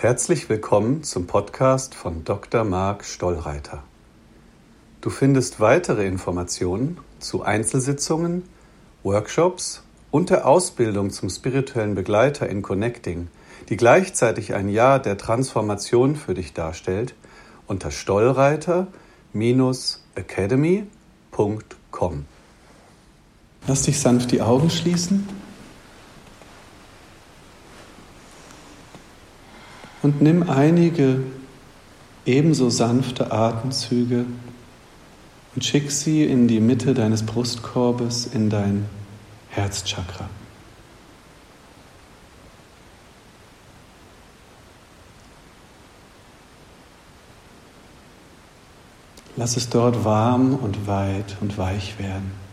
Herzlich willkommen zum Podcast von Dr. Marc Stollreiter. Du findest weitere Informationen zu Einzelsitzungen, Workshops und der Ausbildung zum spirituellen Begleiter in Connecting, die gleichzeitig ein Jahr der Transformation für dich darstellt, unter stollreiter-academy.com. Lass dich sanft die Augen schließen und nimm einige ebenso sanfte Atemzüge und schick sie in die Mitte deines Brustkorbes, in dein Herzchakra. Lass es dort warm und weit und weich werden.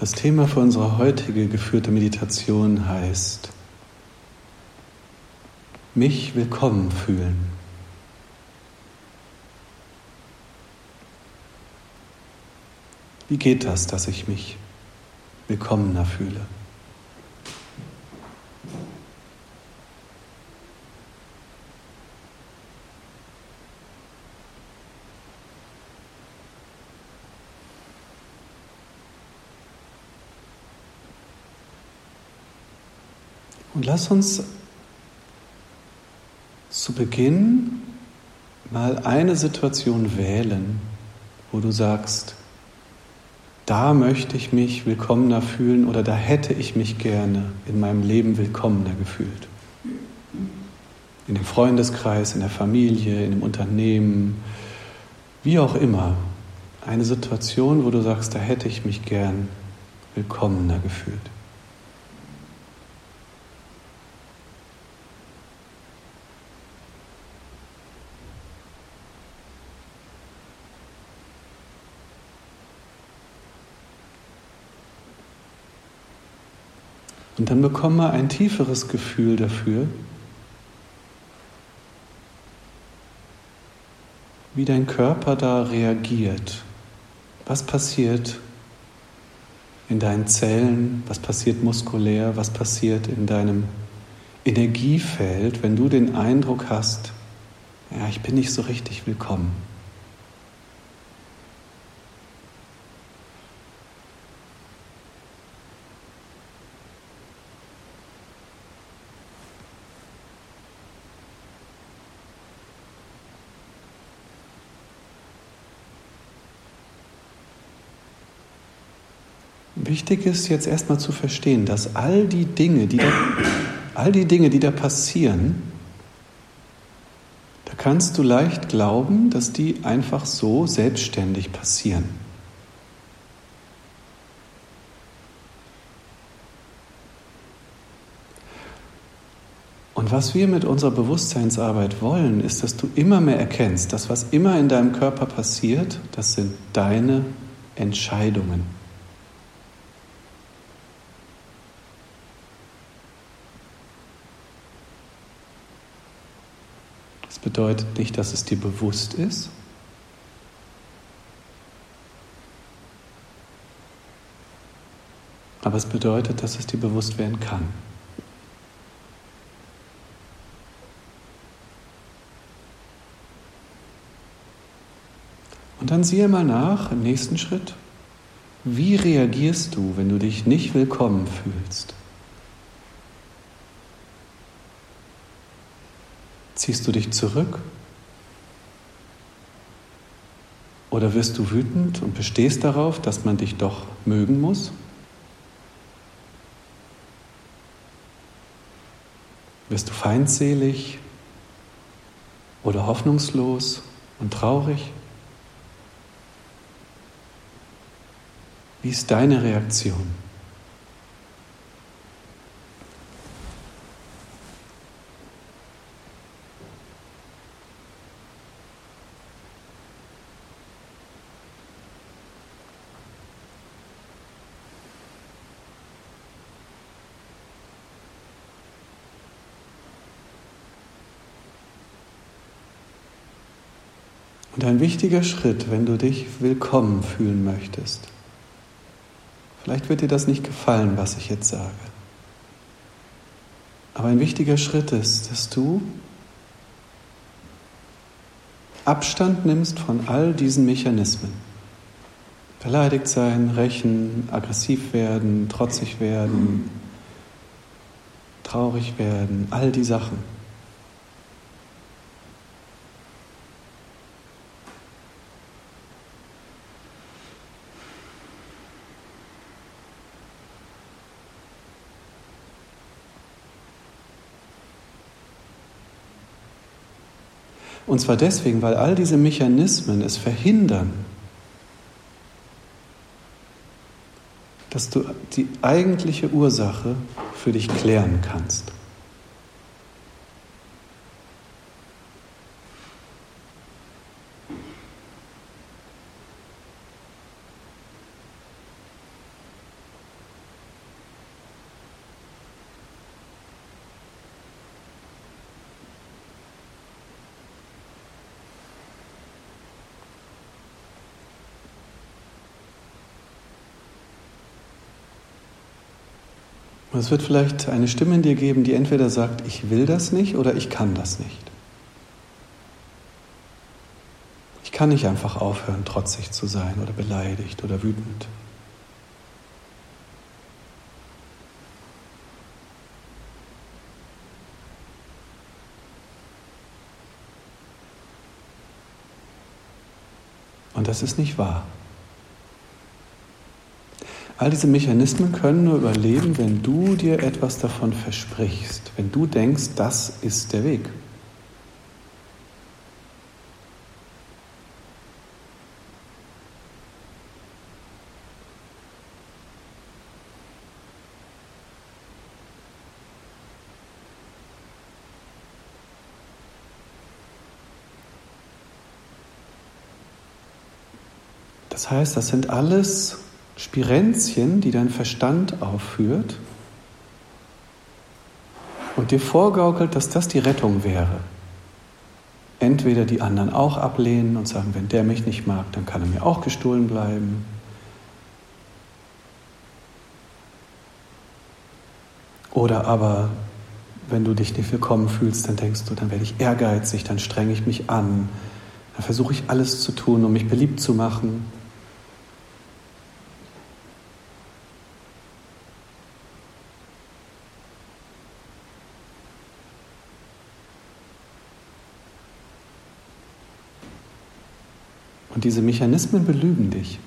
Das Thema für unsere heutige geführte Meditation heißt, mich willkommen fühlen. Wie geht das, dass ich mich willkommener fühle? Und lass uns zu Beginn mal eine Situation wählen, wo du sagst, da möchte ich mich willkommener fühlen oder da hätte ich mich gerne in meinem Leben willkommener gefühlt. In dem Freundeskreis, in der Familie, in dem Unternehmen, wie auch immer. Eine Situation, wo du sagst, da hätte ich mich gern willkommener gefühlt. Und dann bekomme ein tieferes Gefühl dafür, wie dein Körper da reagiert. Was passiert in deinen Zellen, was passiert muskulär, was passiert in deinem Energiefeld, wenn du den Eindruck hast, ja, ich bin nicht so richtig willkommen. Wichtig ist jetzt erstmal zu verstehen, dass all die Dinge, die da, all die Dinge, die da passieren, da kannst du leicht glauben, dass die einfach so selbstständig passieren. Und was wir mit unserer Bewusstseinsarbeit wollen, ist, dass du immer mehr erkennst, dass was immer in deinem Körper passiert, das sind deine Entscheidungen. Das bedeutet nicht, dass es dir bewusst ist. Aber es bedeutet, dass es dir bewusst werden kann. Und dann siehe mal nach im nächsten Schritt, wie reagierst du, wenn du dich nicht willkommen fühlst? Ziehst du dich zurück? Oder wirst du wütend und bestehst darauf, dass man dich doch mögen muss? Wirst du feindselig oder hoffnungslos und traurig? Wie ist deine Reaktion? Ein wichtiger Schritt, wenn du dich willkommen fühlen möchtest. Vielleicht wird dir das nicht gefallen, was ich jetzt sage. Aber ein wichtiger Schritt ist, dass du Abstand nimmst von all diesen Mechanismen. Beleidigt sein, rächen, aggressiv werden, trotzig werden, traurig werden, all die Sachen. Und zwar deswegen, weil all diese Mechanismen es verhindern, dass du die eigentliche Ursache für dich klären kannst. Und es wird vielleicht eine Stimme in dir geben, die entweder sagt, ich will das nicht oder ich kann das nicht. Ich kann nicht einfach aufhören, trotzig zu sein oder beleidigt oder wütend. Und das ist nicht wahr. All diese Mechanismen können nur überleben, wenn du dir etwas davon versprichst, wenn du denkst, das ist der Weg. Das heißt, das sind alles Spirenzchen, die dein Verstand aufführt und dir vorgaukelt, dass das die Rettung wäre. Entweder die anderen auch ablehnen und sagen, wenn der mich nicht mag, dann kann er mir auch gestohlen bleiben. Oder aber, wenn du dich nicht willkommen fühlst, dann denkst du, dann werde ich ehrgeizig, dann strenge ich mich an, dann versuche ich alles zu tun, um mich beliebt zu machen. Und diese Mechanismen belügen dich.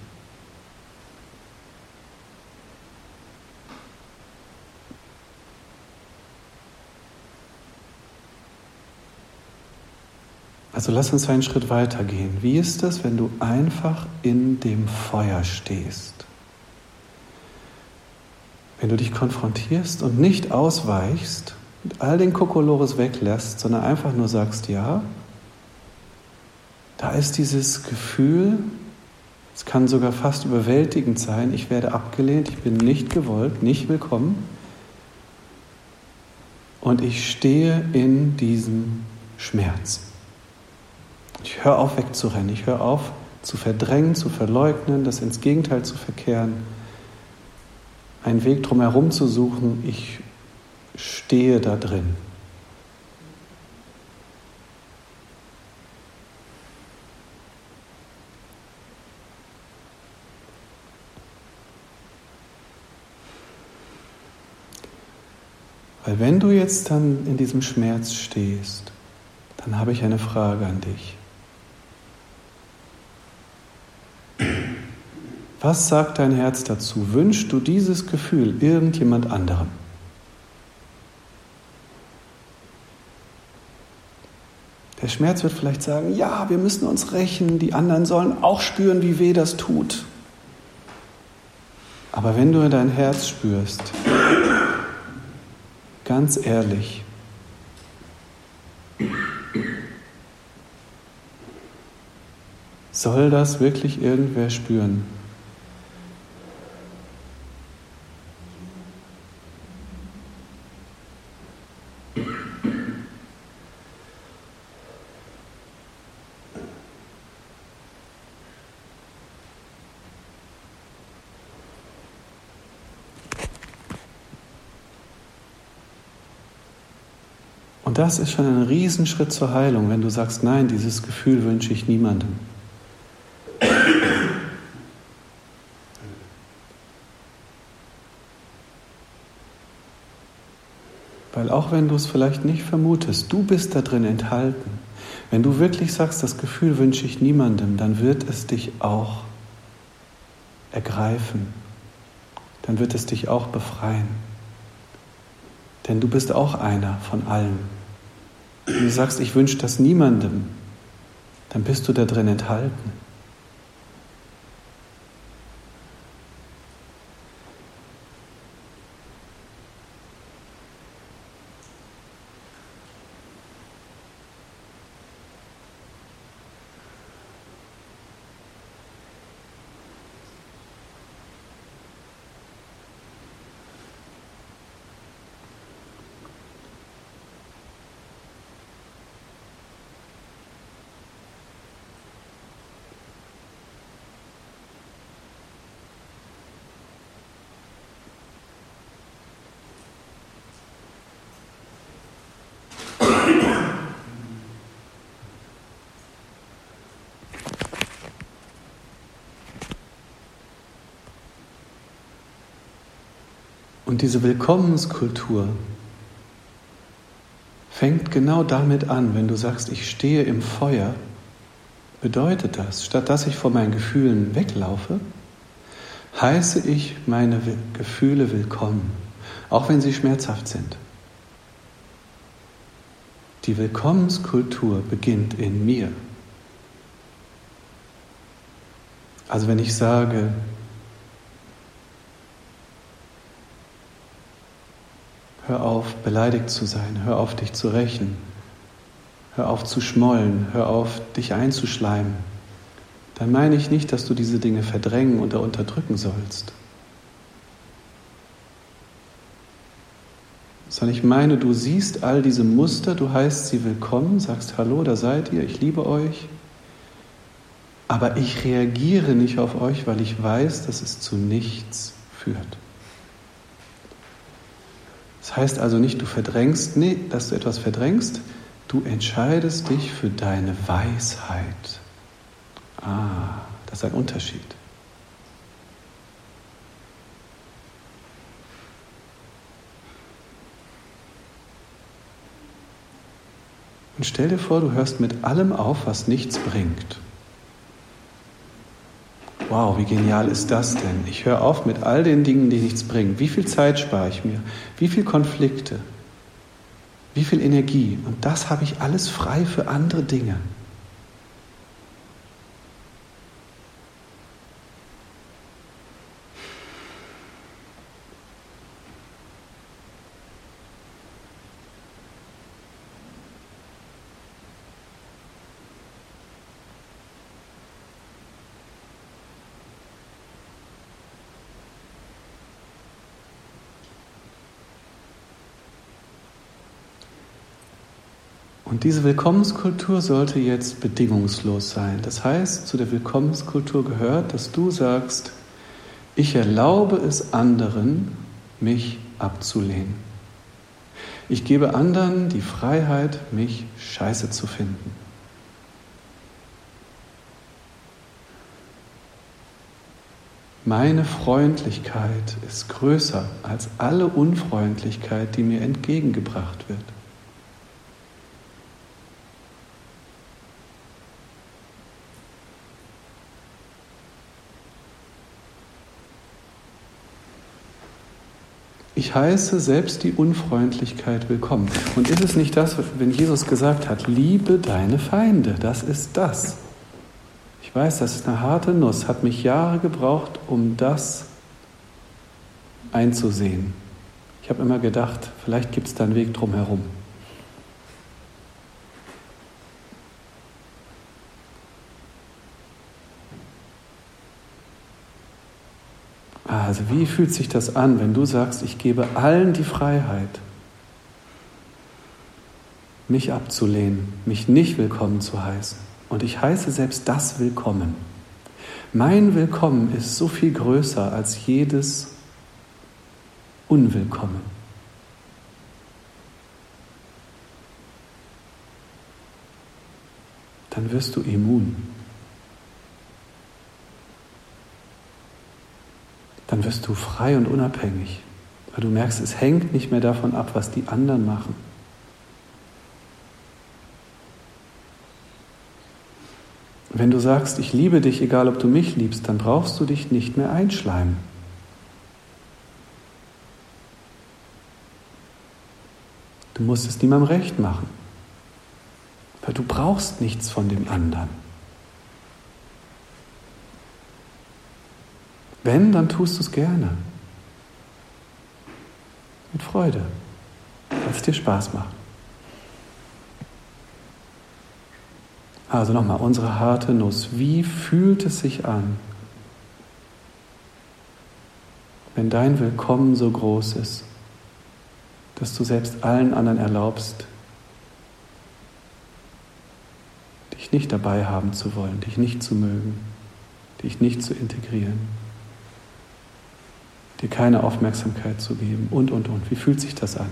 Also lass uns einen Schritt weiter gehen. Wie ist es, wenn du einfach in dem Feuer stehst? Wenn du dich konfrontierst und nicht ausweichst, und all den Kokolores weglässt, sondern einfach nur sagst, ja, da ist dieses Gefühl, es kann sogar fast überwältigend sein, ich werde abgelehnt, ich bin nicht gewollt, nicht willkommen. Und ich stehe in diesem Schmerz. Ich höre auf wegzurennen, ich höre auf zu verdrängen, zu verleugnen, das ins Gegenteil zu verkehren, einen Weg drumherum zu suchen. Ich stehe da drin. Weil wenn du jetzt dann in diesem Schmerz stehst, dann habe ich eine Frage an dich. Was sagt dein Herz dazu? Wünschst du dieses Gefühl irgendjemand anderem? Der Schmerz wird vielleicht sagen, ja, wir müssen uns rächen, die anderen sollen auch spüren, wie weh das tut. Aber wenn du in dein Herz spürst, ganz ehrlich. Soll das wirklich irgendwer spüren? Und das ist schon ein Riesenschritt zur Heilung, wenn du sagst, nein, dieses Gefühl wünsche ich niemandem. Weil auch wenn du es vielleicht nicht vermutest, du bist da drin enthalten. Wenn du wirklich sagst, das Gefühl wünsche ich niemandem, dann wird es dich auch ergreifen. Dann wird es dich auch befreien. Denn du bist auch einer von allen. Wenn du sagst, ich wünsche das niemandem, dann bist du da drin enthalten. Und diese Willkommenskultur fängt genau damit an, wenn du sagst, ich stehe im Feuer, bedeutet das, statt dass ich vor meinen Gefühlen weglaufe, heiße ich meine Gefühle willkommen, auch wenn sie schmerzhaft sind. Die Willkommenskultur beginnt in mir. Also wenn ich sage, Hör auf, beleidigt zu sein. Hör auf, dich zu rächen. Hör auf zu schmollen. Hör auf, dich einzuschleimen. Dann meine ich nicht, dass du diese Dinge verdrängen oder unterdrücken sollst. Sondern ich meine, du siehst all diese Muster, du heißt sie willkommen, sagst Hallo, da seid ihr, ich liebe euch. Aber ich reagiere nicht auf euch, weil ich weiß, dass es zu nichts führt. Das heißt also nicht, du verdrängst, nee, dass du etwas verdrängst, du entscheidest dich für deine Weisheit. Ah, das ist ein Unterschied. Und stell dir vor, du hörst mit allem auf, was nichts bringt. Wow, wie genial ist das denn? Ich höre auf mit all den Dingen, die nichts bringen. Wie viel Zeit spare ich mir? Wie viel Konflikte? Wie viel Energie? Und das habe ich alles frei für andere Dinge. Und diese Willkommenskultur sollte jetzt bedingungslos sein. Das heißt, zu der Willkommenskultur gehört, dass du sagst, ich erlaube es anderen, mich abzulehnen. Ich gebe anderen die Freiheit, mich scheiße zu finden. Meine Freundlichkeit ist größer als alle Unfreundlichkeit, die mir entgegengebracht wird. Ich heiße selbst die Unfreundlichkeit willkommen. Und ist es nicht das, wenn Jesus gesagt hat, liebe deine Feinde, das ist das. Ich weiß, das ist eine harte Nuss, hat mich Jahre gebraucht, um das einzusehen. Ich habe immer gedacht, vielleicht gibt es da einen Weg drumherum. Also wie fühlt sich das an, wenn du sagst, ich gebe allen die Freiheit, mich abzulehnen, mich nicht willkommen zu heißen. Und ich heiße selbst das willkommen. Mein Willkommen ist so viel größer als jedes Unwillkommen. Dann wirst du immun. Dann wirst du frei und unabhängig, weil du merkst, es hängt nicht mehr davon ab, was die anderen machen. Wenn du sagst, ich liebe dich, egal ob du mich liebst, dann brauchst du dich nicht mehr einschleimen. Du musst es niemandem recht machen, weil du brauchst nichts von dem anderen. Wenn, dann tust du es gerne. Mit Freude, weil es dir Spaß macht. Also nochmal, unsere harte Nuss. Wie fühlt es sich an, wenn dein Willkommen so groß ist, dass du selbst allen anderen erlaubst, dich nicht dabei haben zu wollen, dich nicht zu mögen, dich nicht zu integrieren, dir keine Aufmerksamkeit zu geben und, und, und. Wie fühlt sich das an?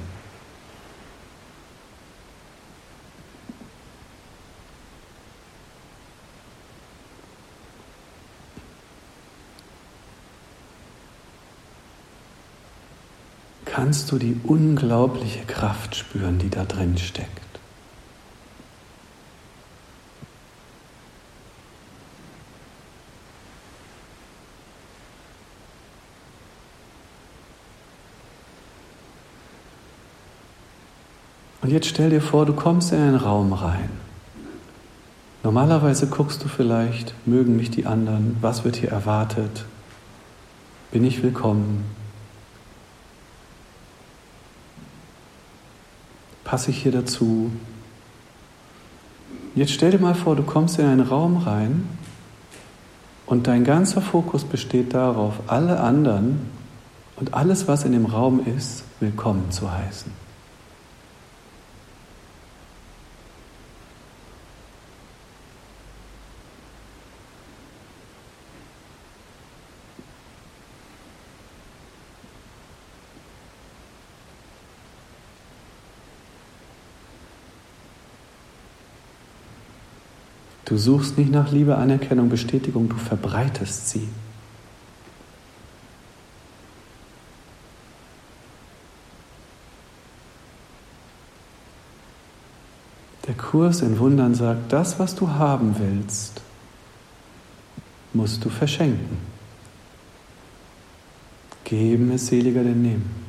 kannst du die unglaubliche Kraft spüren, die da drin steckt. Und jetzt stell dir vor, du kommst in einen Raum rein. Normalerweise guckst du vielleicht, mögen mich die anderen, was wird hier erwartet, bin ich willkommen, Passe ich hier dazu? Jetzt stell dir mal vor, du kommst in einen Raum rein und dein ganzer Fokus besteht darauf, alle anderen und alles, was in dem Raum ist, willkommen zu heißen. Du suchst nicht nach Liebe, Anerkennung, Bestätigung, du verbreitest sie. Der Kurs in Wundern sagt, das, was du haben willst, musst du verschenken. Geben ist seliger denn nehmen.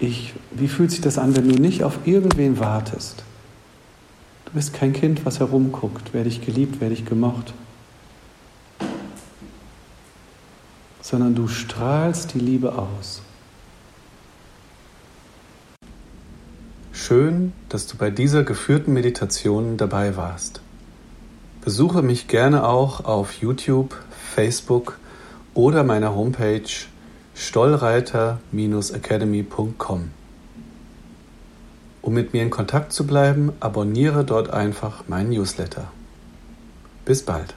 Ich, wie fühlt sich das an, wenn du nicht auf irgendwen wartest? Du bist kein Kind, was herumguckt, werde ich geliebt, werde ich gemocht. Sondern du strahlst die Liebe aus. Schön, dass du bei dieser geführten Meditation dabei warst. Besuche mich gerne auch auf YouTube, Facebook oder meiner Homepage stollreiter-academy.com. Um mit mir in Kontakt zu bleiben, abonniere dort einfach meinen Newsletter. Bis bald.